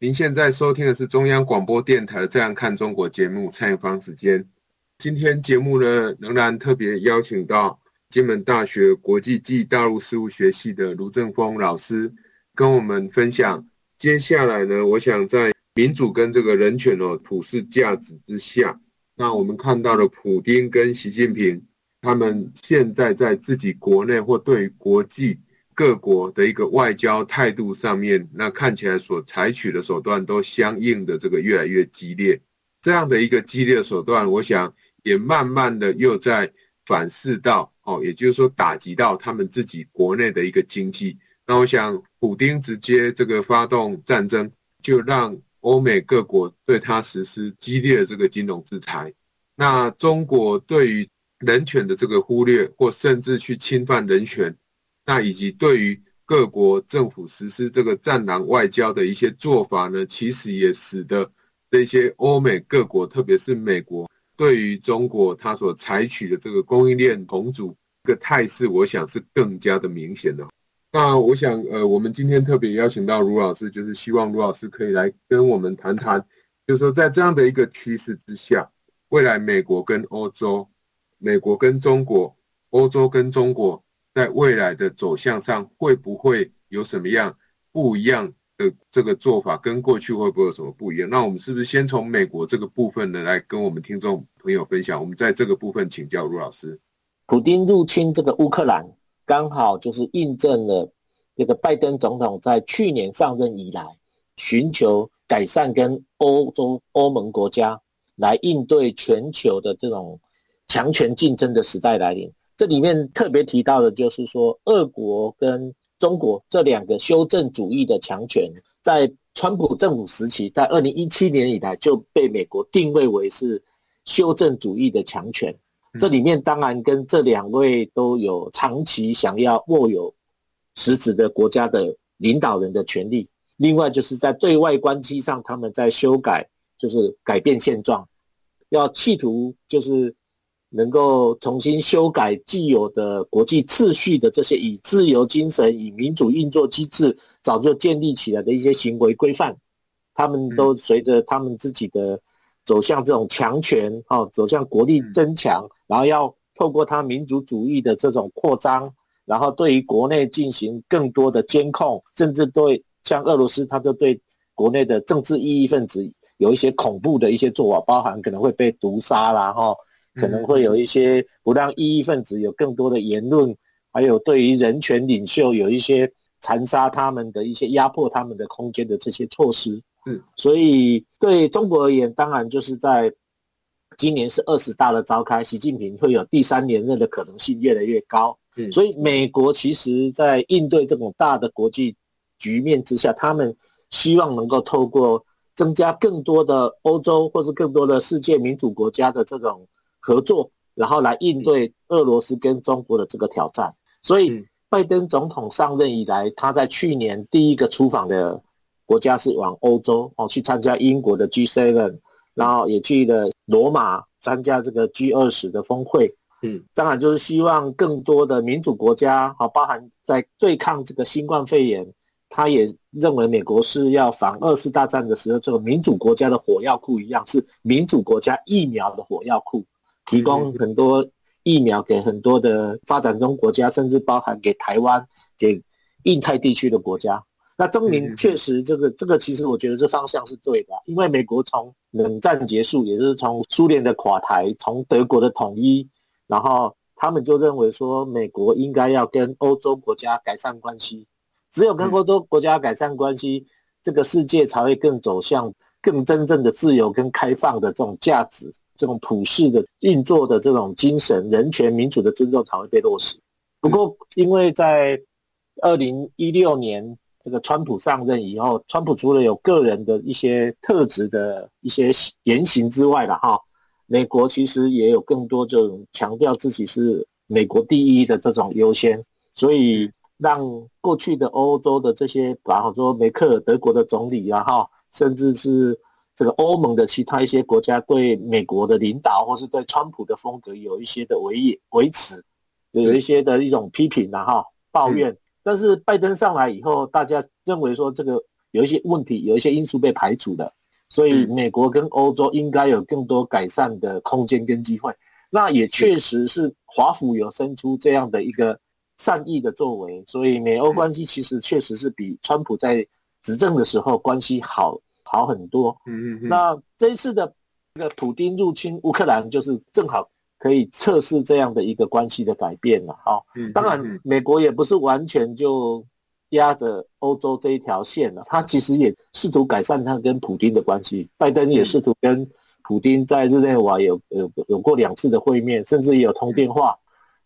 您现在收听的是中央广播电台《这样看中国》节目，蔡明芳时间。今天节目呢，仍然特别邀请到金门大学国际暨大陆事务学系的卢正峰老师，跟我们分享。接下来呢，我想在民主跟这个人权哦普世价值之下，那我们看到了普丁跟习近平他们现在在自己国内或对于国际各国的一个外交态度上面，那看起来所采取的手段都相应的这个越来越激烈。这样的一个激烈手段，我想。也慢慢的又在反噬到哦，也就是说打击到他们自己国内的一个经济。那我想，普丁直接这个发动战争，就让欧美各国对他实施激烈的这个金融制裁。那中国对于人权的这个忽略，或甚至去侵犯人权，那以及对于各国政府实施这个战狼外交的一些做法呢，其实也使得这些欧美各国，特别是美国。对于中国，它所采取的这个供应链重组这个态势，我想是更加的明显的。那我想，呃，我们今天特别邀请到卢老师，就是希望卢老师可以来跟我们谈谈，就是说在这样的一个趋势之下，未来美国跟欧洲、美国跟中国、欧洲跟中国，在未来的走向上，会不会有什么样不一样？的这个做法跟过去会不会有什么不一样？那我们是不是先从美国这个部分呢，来跟我们听众朋友分享？我们在这个部分请教卢老师。普丁入侵这个乌克兰，刚好就是印证了这个拜登总统在去年上任以来，寻求改善跟欧洲欧盟国家来应对全球的这种强权竞争的时代来临。这里面特别提到的就是说，俄国跟中国这两个修正主义的强权，在川普政府时期，在二零一七年以来就被美国定位为是修正主义的强权。这里面当然跟这两位都有长期想要握有实质的国家的领导人的权利。另外就是在对外关系上，他们在修改，就是改变现状，要企图就是。能够重新修改既有的国际秩序的这些以自由精神、以民主运作机制早就建立起来的一些行为规范，他们都随着他们自己的走向这种强权，哦，走向国力增强，然后要透过他民族主义的这种扩张，然后对于国内进行更多的监控，甚至对像俄罗斯，他就对国内的政治异议分子有一些恐怖的一些做法，包含可能会被毒杀啦，哈。可能会有一些不让异议分子有更多的言论，还有对于人权领袖有一些残杀他们的一些压迫他们的空间的这些措施。嗯，所以对中国而言，当然就是在今年是二十大的召开，习近平会有第三连任的可能性越来越高。嗯，所以美国其实在应对这种大的国际局面之下，他们希望能够透过增加更多的欧洲或是更多的世界民主国家的这种。合作，然后来应对俄罗斯跟中国的这个挑战。所以，拜登总统上任以来，他在去年第一个出访的国家是往欧洲哦，去参加英国的 G7，然后也去了罗马参加这个 G20 的峰会。嗯，当然就是希望更多的民主国家，好，包含在对抗这个新冠肺炎，他也认为美国是要防二次大战的时候这个民主国家的火药库一样，是民主国家疫苗的火药库。提供很多疫苗给很多的发展中国家，甚至包含给台湾、给印太地区的国家。那证明确实，这个这个其实我觉得这方向是对的，因为美国从冷战结束，也就是从苏联的垮台，从德国的统一，然后他们就认为说，美国应该要跟欧洲国家改善关系，只有跟欧洲国家改善关系，这个世界才会更走向更真正的自由跟开放的这种价值。这种普世的运作的这种精神、人权、民主的尊重才会被落实。不过，因为在二零一六年这个川普上任以后，川普除了有个人的一些特质的一些言行之外了哈，美国其实也有更多这种强调自己是美国第一的这种优先，所以让过去的欧洲的这些，比方说梅克尔德国的总理啊哈，甚至是这个欧盟的其他一些国家对美国的领导或是对川普的风格有一些的维维持，有一些的一种批评然后抱怨。但是拜登上来以后，大家认为说这个有一些问题，有一些因素被排除了，所以美国跟欧洲应该有更多改善的空间跟机会。那也确实是华府有伸出这样的一个善意的作为，所以美欧关系其实确实是比川普在执政的时候关系好好很多。嗯嗯嗯。那这一次的这个普丁入侵乌克兰，就是正好。可以测试这样的一个关系的改变了，哈。当然，美国也不是完全就压着欧洲这一条线了，他其实也试图改善他跟普丁的关系。拜登也试图跟普丁在日内瓦有有有过两次的会面，甚至也有通电话。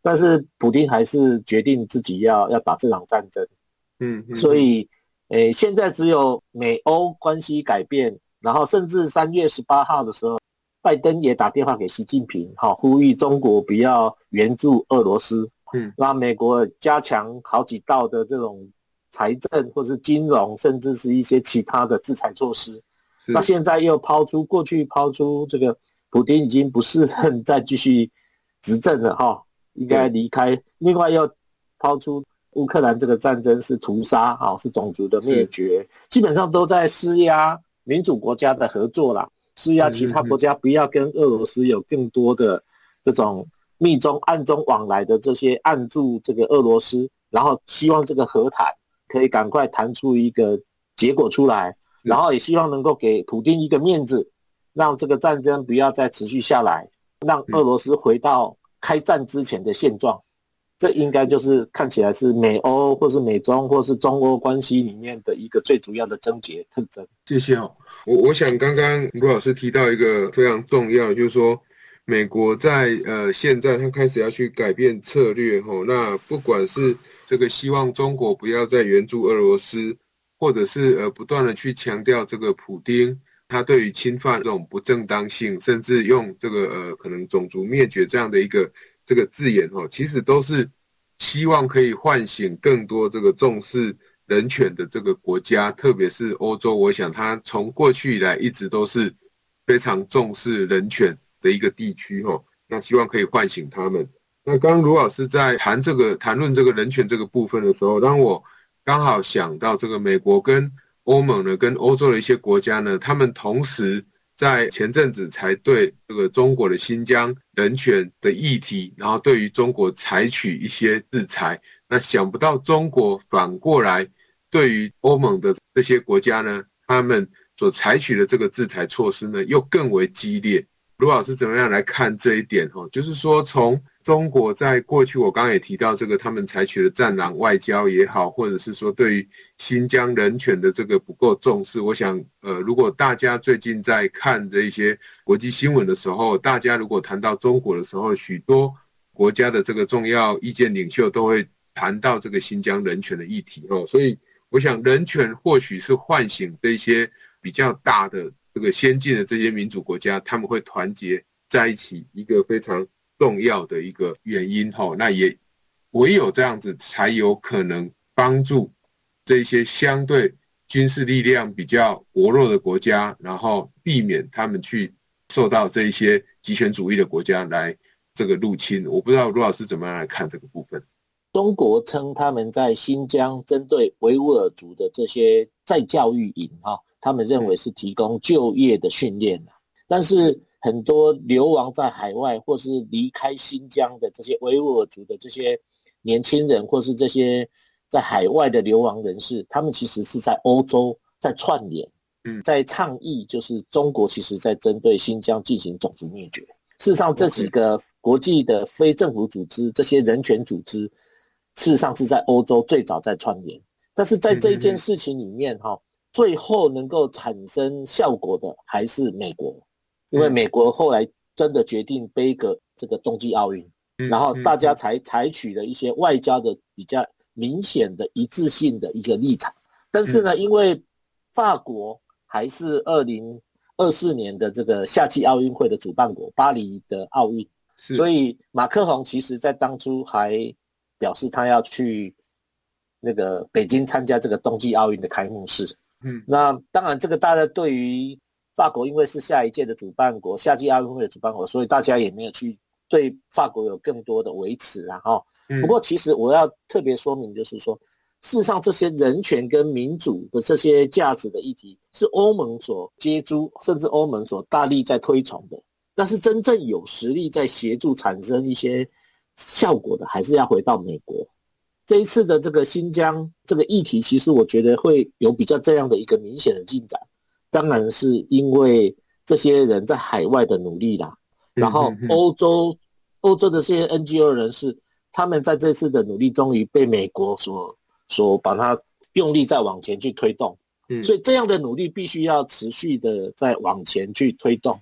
但是普丁还是决定自己要要打这场战争。嗯，所以，诶，现在只有美欧关系改变，然后甚至三月十八号的时候。拜登也打电话给习近平，哈呼吁中国不要援助俄罗斯，嗯，让美国加强好几道的这种财政或是金融，甚至是一些其他的制裁措施。那现在又抛出过去抛出这个，普丁已经不适任再继续执政了，哈，应该离开。另外又抛出乌克兰这个战争是屠杀，啊，是种族的灭绝，基本上都在施压民主国家的合作啦。施压其他国家不要跟俄罗斯有更多的这种密中暗中往来的这些按住这个俄罗斯，然后希望这个和谈可以赶快谈出一个结果出来，然后也希望能够给普京一个面子，让这个战争不要再持续下来，让俄罗斯回到开战之前的现状。这应该就是看起来是美欧或是美中或是中欧关系里面的一个最主要的症结特征。谢谢哦。我我想刚刚卢老师提到一个非常重要，就是说美国在呃现在他开始要去改变策略吼，那不管是这个希望中国不要再援助俄罗斯，或者是呃不断的去强调这个普丁他对于侵犯这种不正当性，甚至用这个呃可能种族灭绝这样的一个。这个字眼哦，其实都是希望可以唤醒更多这个重视人权的这个国家，特别是欧洲。我想，它从过去以来一直都是非常重视人权的一个地区哦。那希望可以唤醒他们。那刚刚卢老师在谈这个谈论这个人权这个部分的时候，让我刚好想到这个美国跟欧盟呢，跟欧洲的一些国家呢，他们同时。在前阵子才对这个中国的新疆人权的议题，然后对于中国采取一些制裁，那想不到中国反过来对于欧盟的这些国家呢，他们所采取的这个制裁措施呢，又更为激烈。卢老师怎么样来看这一点？哈，就是说从。中国在过去，我刚刚也提到这个，他们采取的战狼外交也好，或者是说对于新疆人权的这个不够重视。我想，呃，如果大家最近在看这一些国际新闻的时候，大家如果谈到中国的时候，许多国家的这个重要意见领袖都会谈到这个新疆人权的议题哦。所以，我想人权或许是唤醒这些比较大的这个先进的这些民主国家，他们会团结在一起，一个非常。重要的一个原因哈，那也唯有这样子才有可能帮助这些相对军事力量比较薄弱的国家，然后避免他们去受到这些极权主义的国家来这个入侵。我不知道卢老师怎么样来看这个部分。中国称他们在新疆针对维吾尔族的这些再教育营哈，他们认为是提供就业的训练，但是。很多流亡在海外或是离开新疆的这些维吾尔族的这些年轻人，或是这些在海外的流亡人士，他们其实是在欧洲在串联，嗯，在倡议，就是中国其实在针对新疆进行种族灭绝。事实上，这几个国际的非政府组织，这些人权组织，事实上是在欧洲最早在串联。但是在这件事情里面，哈，最后能够产生效果的还是美国。因为美国后来真的决定背个这个冬季奥运，然后大家才采取了一些外交的比较明显的一致性的一个立场，但是呢，因为法国还是二零二四年的这个夏季奥运会的主办国，巴黎的奥运，所以马克宏其实在当初还表示他要去那个北京参加这个冬季奥运的开幕式。嗯，那当然，这个大家对于法国，因为是下一届的主办国，夏季奥运会的主办国，所以大家也没有去对法国有更多的维持啊。哈，不过其实我要特别说明，就是说，事实上这些人权跟民主的这些价值的议题，是欧盟所接诸，甚至欧盟所大力在推崇的。但是真正有实力在协助产生一些效果的，还是要回到美国。这一次的这个新疆这个议题，其实我觉得会有比较这样的一个明显的进展，当然是因为这些人在海外的努力啦。然后欧洲欧洲的这些 NGO 人士，他们在这次的努力，终于被美国所所把它用力再往前去推动。所以这样的努力必须要持续的再往前去推动。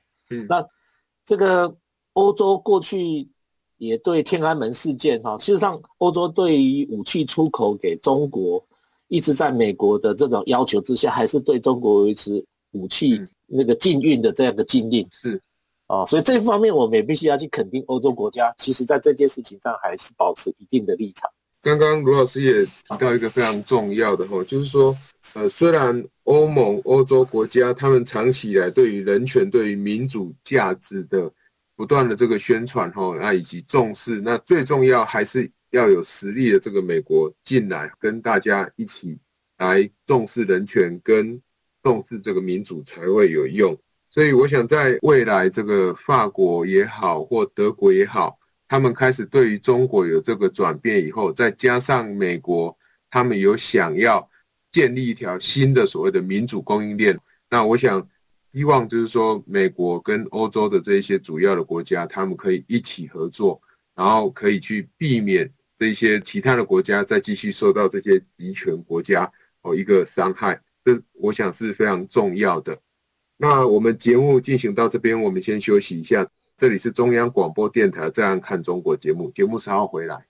那这个欧洲过去。也对天安门事件哈，事实上，欧洲对于武器出口给中国，一直在美国的这种要求之下，还是对中国维持武器那个禁运的这样的禁令。是，哦，所以这方面我们也必须要去肯定欧洲国家，其实在这件事情上还是保持一定的立场。刚刚卢老师也提到一个非常重要的哈，就是说，呃，虽然欧盟、欧洲国家他们长期以来对于人权、对于民主价值的。不断的这个宣传哈，那以及重视，那最重要还是要有实力的这个美国进来跟大家一起来重视人权跟重视这个民主才会有用。所以我想在未来这个法国也好或德国也好，他们开始对于中国有这个转变以后，再加上美国他们有想要建立一条新的所谓的民主供应链，那我想。希望就是说，美国跟欧洲的这一些主要的国家，他们可以一起合作，然后可以去避免这些其他的国家再继续受到这些极权国家哦一个伤害。这我想是非常重要的。那我们节目进行到这边，我们先休息一下。这里是中央广播电台《这样看中国》节目，节目稍后回来。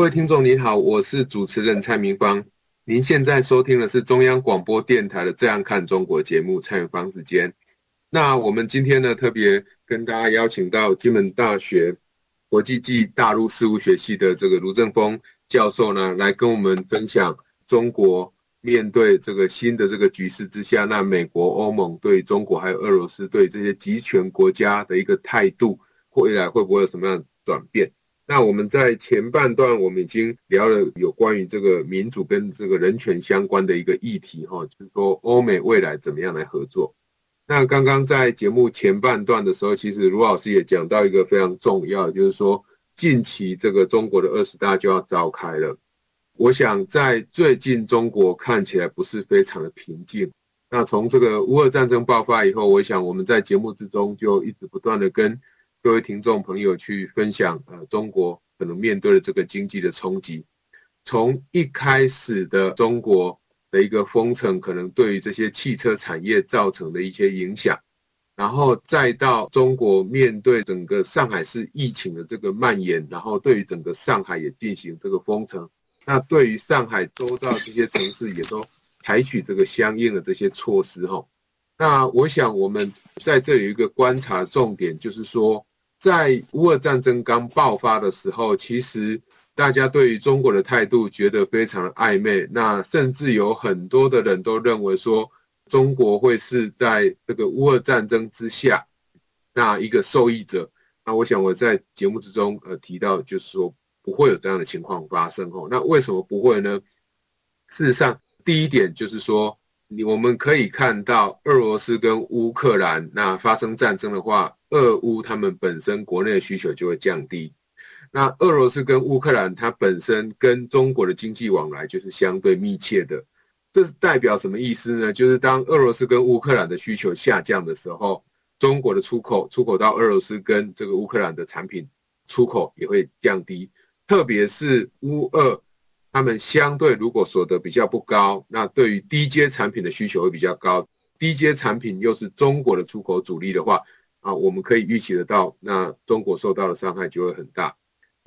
各位听众您好，我是主持人蔡明芳。您现在收听的是中央广播电台的《这样看中国》节目，蔡明芳时间。那我们今天呢，特别跟大家邀请到金门大学国际暨大陆事务学系的这个卢正峰教授呢，来跟我们分享中国面对这个新的这个局势之下，那美国、欧盟对中国还有俄罗斯对这些集权国家的一个态度，未来会不会有什么样的转变？那我们在前半段，我们已经聊了有关于这个民主跟这个人权相关的一个议题，哈，就是说欧美未来怎么样来合作。那刚刚在节目前半段的时候，其实卢老师也讲到一个非常重要，就是说近期这个中国的二十大就要召开了。我想在最近中国看起来不是非常的平静。那从这个乌俄战争爆发以后，我想我们在节目之中就一直不断的跟各位听众朋友去分享，呃，中国可能面对的这个经济的冲击。从一开始的中国。的一个封城，可能对于这些汽车产业造成的一些影响，然后再到中国面对整个上海市疫情的这个蔓延，然后对于整个上海也进行这个封城，那对于上海周遭这些城市也都采取这个相应的这些措施哈。那我想我们在这有一个观察重点，就是说，在乌俄战争刚爆发的时候，其实。大家对于中国的态度觉得非常暧昧，那甚至有很多的人都认为说，中国会是在这个乌俄战争之下那一个受益者。那我想我在节目之中呃提到，就是说不会有这样的情况发生哦。那为什么不会呢？事实上，第一点就是说，我们可以看到，俄罗斯跟乌克兰那发生战争的话，俄乌他们本身国内的需求就会降低。那俄罗斯跟乌克兰，它本身跟中国的经济往来就是相对密切的，这是代表什么意思呢？就是当俄罗斯跟乌克兰的需求下降的时候，中国的出口出口到俄罗斯跟这个乌克兰的产品出口也会降低，特别是乌俄，他们相对如果所得比较不高，那对于低阶产品的需求会比较高，低阶产品又是中国的出口主力的话，啊，我们可以预期得到，那中国受到的伤害就会很大。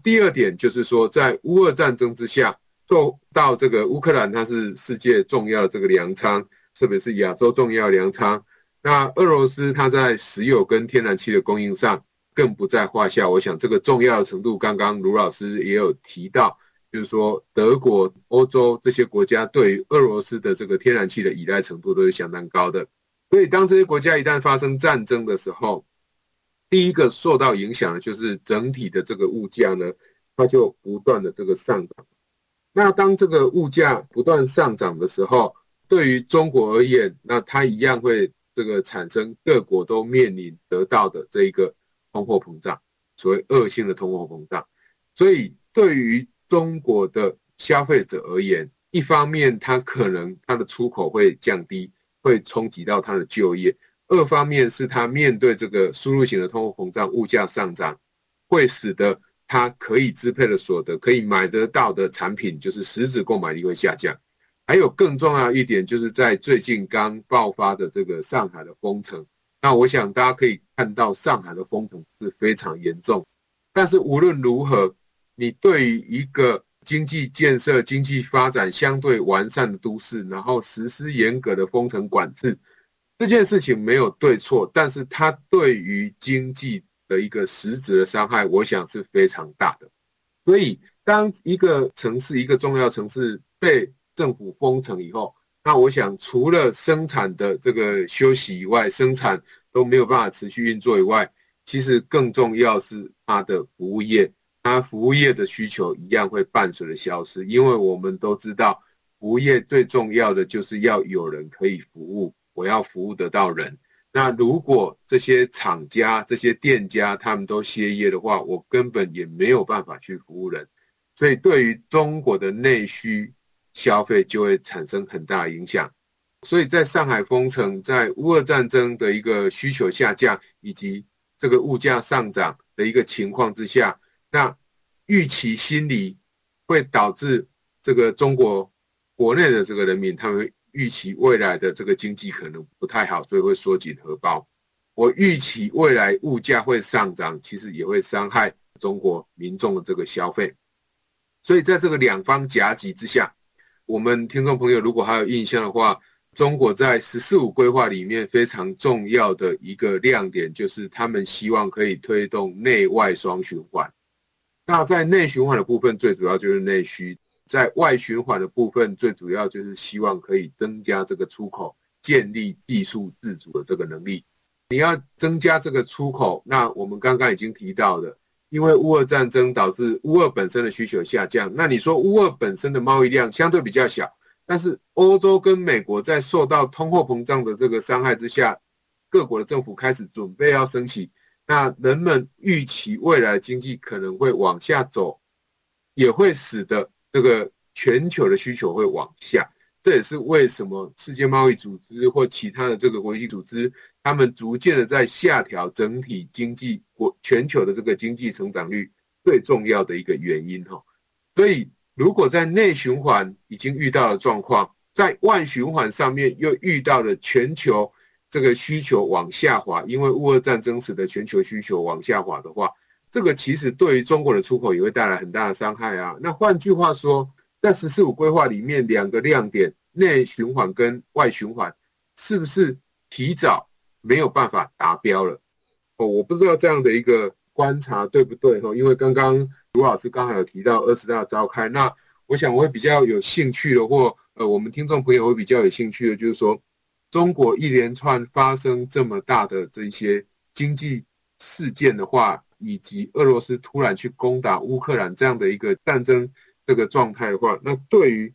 第二点就是说，在乌俄战争之下，受到这个乌克兰，它是世界重要的这个粮仓，特别是亚洲重要粮仓。那俄罗斯它在石油跟天然气的供应上更不在话下。我想这个重要的程度，刚刚卢老师也有提到，就是说德国、欧洲这些国家对于俄罗斯的这个天然气的依赖程度都是相当高的。所以当这些国家一旦发生战争的时候，第一个受到影响的就是整体的这个物价呢，它就不断的这个上涨。那当这个物价不断上涨的时候，对于中国而言，那它一样会这个产生各国都面临得到的这一个通货膨胀，所谓恶性的通货膨胀。所以对于中国的消费者而言，一方面它可能它的出口会降低，会冲击到它的就业。二方面是他面对这个输入型的通货膨胀、物价上涨，会使得他可以支配的所得、可以买得到的产品，就是实质购买力会下降。还有更重要一点，就是在最近刚爆发的这个上海的封城。那我想大家可以看到，上海的封城是非常严重。但是无论如何，你对于一个经济建设、经济发展相对完善的都市，然后实施严格的封城管制。这件事情没有对错，但是它对于经济的一个实质的伤害，我想是非常大的。所以，当一个城市、一个重要城市被政府封城以后，那我想除了生产的这个休息以外，生产都没有办法持续运作以外，其实更重要是它的服务业，它服务业的需求一样会伴随着消失，因为我们都知道，服务业最重要的就是要有人可以服务。我要服务得到人，那如果这些厂家、这些店家他们都歇业的话，我根本也没有办法去服务人，所以对于中国的内需消费就会产生很大影响。所以在上海封城、在乌俄战争的一个需求下降以及这个物价上涨的一个情况之下，那预期心理会导致这个中国国内的这个人民他们。预期未来的这个经济可能不太好，所以会缩紧荷包。我预期未来物价会上涨，其实也会伤害中国民众的这个消费。所以在这个两方夹击之下，我们听众朋友如果还有印象的话，中国在“十四五”规划里面非常重要的一个亮点，就是他们希望可以推动内外双循环。那在内循环的部分，最主要就是内需。在外循环的部分，最主要就是希望可以增加这个出口，建立技术自主的这个能力。你要增加这个出口，那我们刚刚已经提到的，因为乌俄战争导致乌俄本身的需求下降。那你说乌俄本身的贸易量相对比较小，但是欧洲跟美国在受到通货膨胀的这个伤害之下，各国的政府开始准备要升息，那人们预期未来经济可能会往下走，也会使得这个全球的需求会往下。这也是为什么世界贸易组织或其他的这个国际组织，他们逐渐的在下调整体经济国全球的这个经济成长率最重要的一个原因哈。所以，如果在内循环已经遇到了状况，在外循环上面又遇到了全球这个需求往下滑，因为乌俄战争使得全球需求往下滑的话，这个其实对于中国的出口也会带来很大的伤害啊。那换句话说，在“十四五”规划里面，两个亮点，内循环跟外循环，是不是提早没有办法达标了？哦，我不知道这样的一个观察对不对哈？因为刚刚卢老师刚好有提到二十大召开，那我想我会比较有兴趣的，或呃，我们听众朋友会比较有兴趣的，就是说，中国一连串发生这么大的这些经济事件的话，以及俄罗斯突然去攻打乌克兰这样的一个战争。这个状态的话，那对于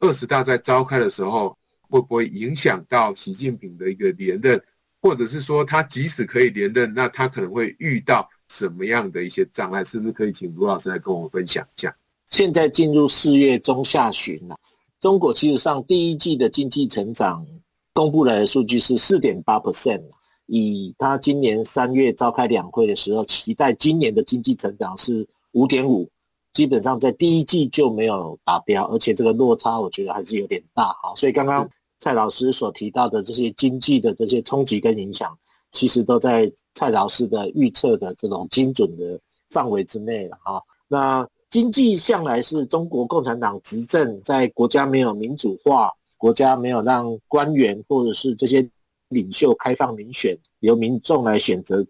二十大在召开的时候，会不会影响到习近平的一个连任，或者是说他即使可以连任，那他可能会遇到什么样的一些障碍？是不是可以请卢老师来跟我们分享一下？现在进入四月中下旬了，中国其实上第一季的经济成长公布来的数据是四点八 percent，以他今年三月召开两会的时候，期待今年的经济成长是五点五。基本上在第一季就没有达标，而且这个落差我觉得还是有点大哈。所以刚刚蔡老师所提到的这些经济的这些冲击跟影响，其实都在蔡老师的预测的这种精准的范围之内了哈。那经济向来是中国共产党执政，在国家没有民主化，国家没有让官员或者是这些领袖开放民选，由民众来选择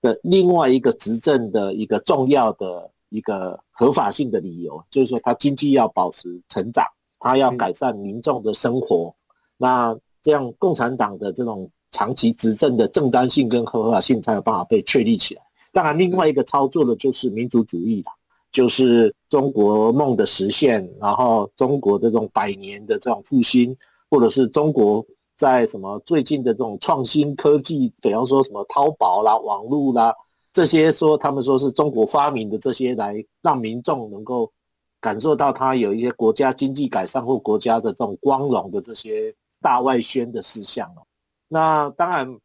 的另外一个执政的一个重要的。一个合法性的理由，就是说，他经济要保持成长，他要改善民众的生活。那这样，共产党的这种长期执政的正当性跟合法性才有办法被确立起来。当然，另外一个操作的就是民族主义了，就是中国梦的实现，然后中国的这种百年的这种复兴，或者是中国在什么最近的这种创新科技，比方说什么淘宝啦、网络啦。这些说他们说是中国发明的这些，来让民众能够感受到他有一些国家经济改善或国家的这种光荣的这些大外宣的事项哦。那当然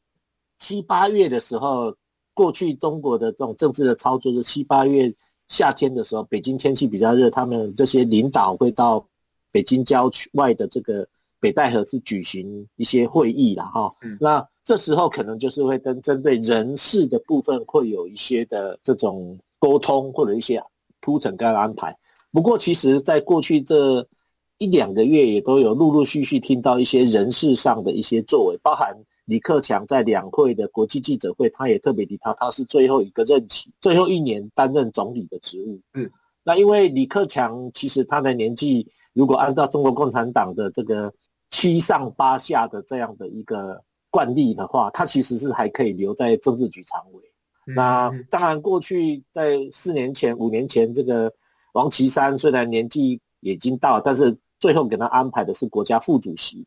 七八月的时候，过去中国的这种政治的操作是七八月夏天的时候，北京天气比较热，他们这些领导会到北京郊区外的这个北戴河去举行一些会议了哈。那这时候可能就是会跟针对人事的部分会有一些的这种沟通或者一些铺陈跟安排。不过，其实在过去这一两个月也都有陆陆续续听到一些人事上的一些作为，包含李克强在两会的国际记者会，他也特别提到他是最后一个任期，最后一年担任总理的职务。嗯，那因为李克强其实他的年纪，如果按照中国共产党的这个七上八下的这样的一个。惯例的话，他其实是还可以留在政治局常委。那当然，过去在四年前、五年前，这个王岐山虽然年纪已经到，但是最后给他安排的是国家副主席，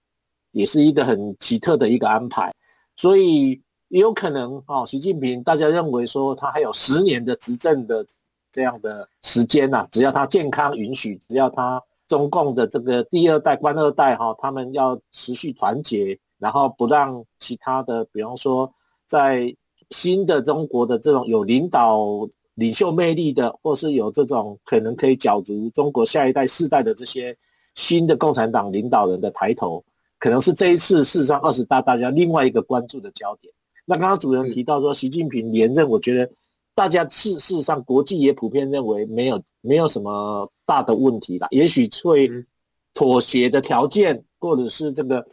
也是一个很奇特的一个安排。所以也有可能哦，习近平大家认为说他还有十年的执政的这样的时间呐，只要他健康允许，只要他中共的这个第二代官二代哈，他们要持续团结。然后不让其他的，比方说，在新的中国的这种有领导、领袖魅力的，或是有这种可能可以角逐中国下一代世代的这些新的共产党领导人的抬头，可能是这一次事实上二十大大家另外一个关注的焦点。那刚刚主任提到说习近平连任，我觉得大家事事实上国际也普遍认为没有没有什么大的问题啦，也许会妥协的条件，或者是这个。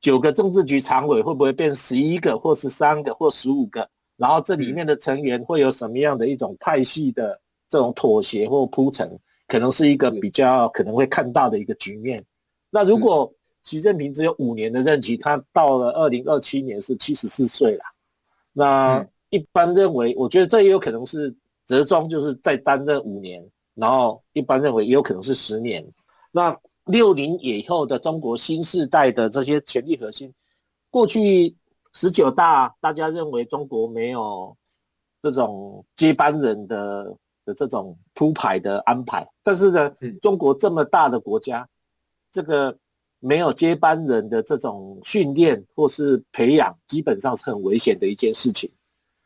九个政治局常委会不会变十一个，或十三个，或十五个？然后这里面的成员会有什么样的一种派系的这种妥协或铺陈？可能是一个比较可能会看到的一个局面。那如果习近平只有五年的任期，他到了二零二七年是七十四岁了。那一般认为，我觉得这也有可能是折中，就是再担任五年。然后一般认为也有可能是十年。那。六零以后的中国新时代的这些权力核心，过去十九大，大家认为中国没有这种接班人的的这种铺排的安排，但是呢，中国这么大的国家，这个没有接班人的这种训练或是培养，基本上是很危险的一件事情。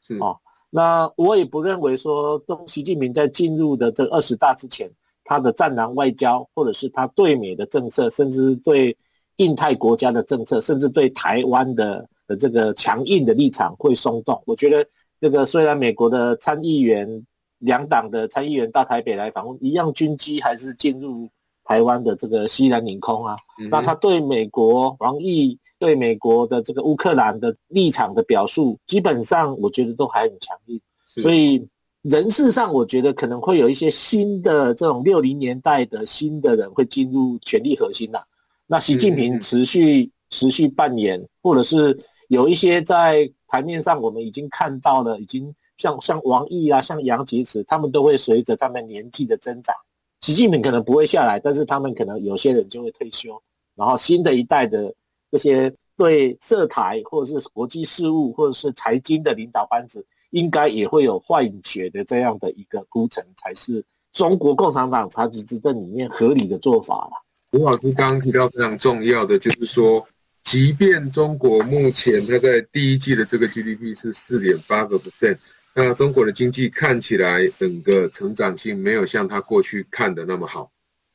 是啊，那我也不认为说，中习近平在进入的这二十大之前，他的战狼外交，或者是他对美的政策，甚至对印太国家的政策，甚至对台湾的。的这个强硬的立场会松动，我觉得这个虽然美国的参议员两党的参议员到台北来访问，一样军机还是进入台湾的这个西南领空啊。嗯、那他对美国王毅对美国的这个乌克兰的立场的表述，基本上我觉得都还很强硬。所以人事上，我觉得可能会有一些新的这种六零年代的新的人会进入权力核心呐、啊。那习近平持续、嗯、持续扮演，或者是。有一些在台面上，我们已经看到了，已经像像王毅啊，像杨洁篪，他们都会随着他们年纪的增长，习近平可能不会下来，但是他们可能有些人就会退休，然后新的一代的这些对涉台或者是国际事务或者是财经的领导班子，应该也会有换血的这样的一个铺陈，才是中国共产党长期执政里面合理的做法了。吴老师刚刚提到非常重要的，就是说。即便中国目前它在第一季的这个 GDP 是四点八个 percent，那中国的经济看起来整个成长性没有像它过去看的那么好，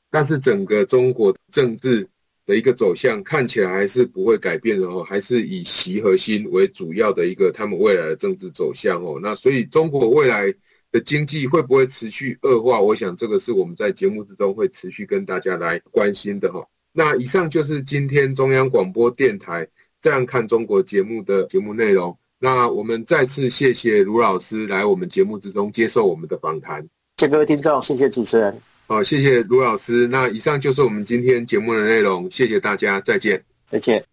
但是整个中国政治的一个走向看起来还是不会改变的哦，还是以习核心为主要的一个他们未来的政治走向哦。那所以中国未来的经济会不会持续恶化？我想这个是我们在节目之中会持续跟大家来关心的哈。那以上就是今天中央广播电台这样看中国节目的节目内容。那我们再次谢谢卢老师来我们节目之中接受我们的访谈。谢谢各位听众，谢谢主持人。好，谢谢卢老师。那以上就是我们今天节目的内容，谢谢大家，再见。再见。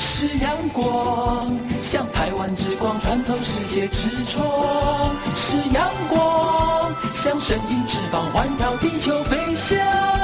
是阳光，像台湾之光穿透世界之窗；是阳光。像神鹰翅膀环绕地球飞翔。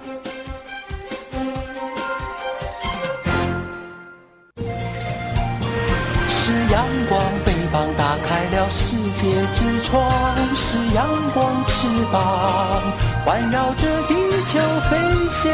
界之窗；是阳光，翅膀环绕着地球飞翔。